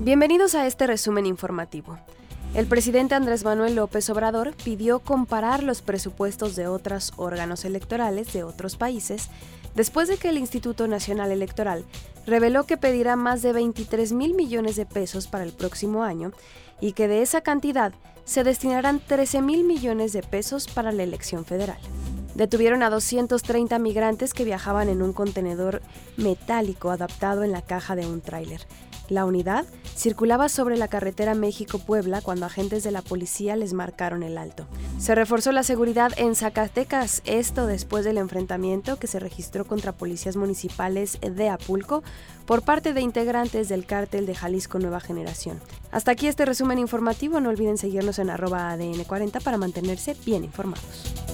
Bienvenidos a este resumen informativo. El presidente Andrés Manuel López Obrador pidió comparar los presupuestos de otros órganos electorales de otros países después de que el Instituto Nacional Electoral reveló que pedirá más de 23 mil millones de pesos para el próximo año y que de esa cantidad se destinarán 13 mil millones de pesos para la elección federal. Detuvieron a 230 migrantes que viajaban en un contenedor metálico adaptado en la caja de un tráiler. La unidad circulaba sobre la carretera México-Puebla cuando agentes de la policía les marcaron el alto. Se reforzó la seguridad en Zacatecas, esto después del enfrentamiento que se registró contra policías municipales de Apulco por parte de integrantes del cártel de Jalisco Nueva Generación. Hasta aquí este resumen informativo, no olviden seguirnos en arroba ADN40 para mantenerse bien informados.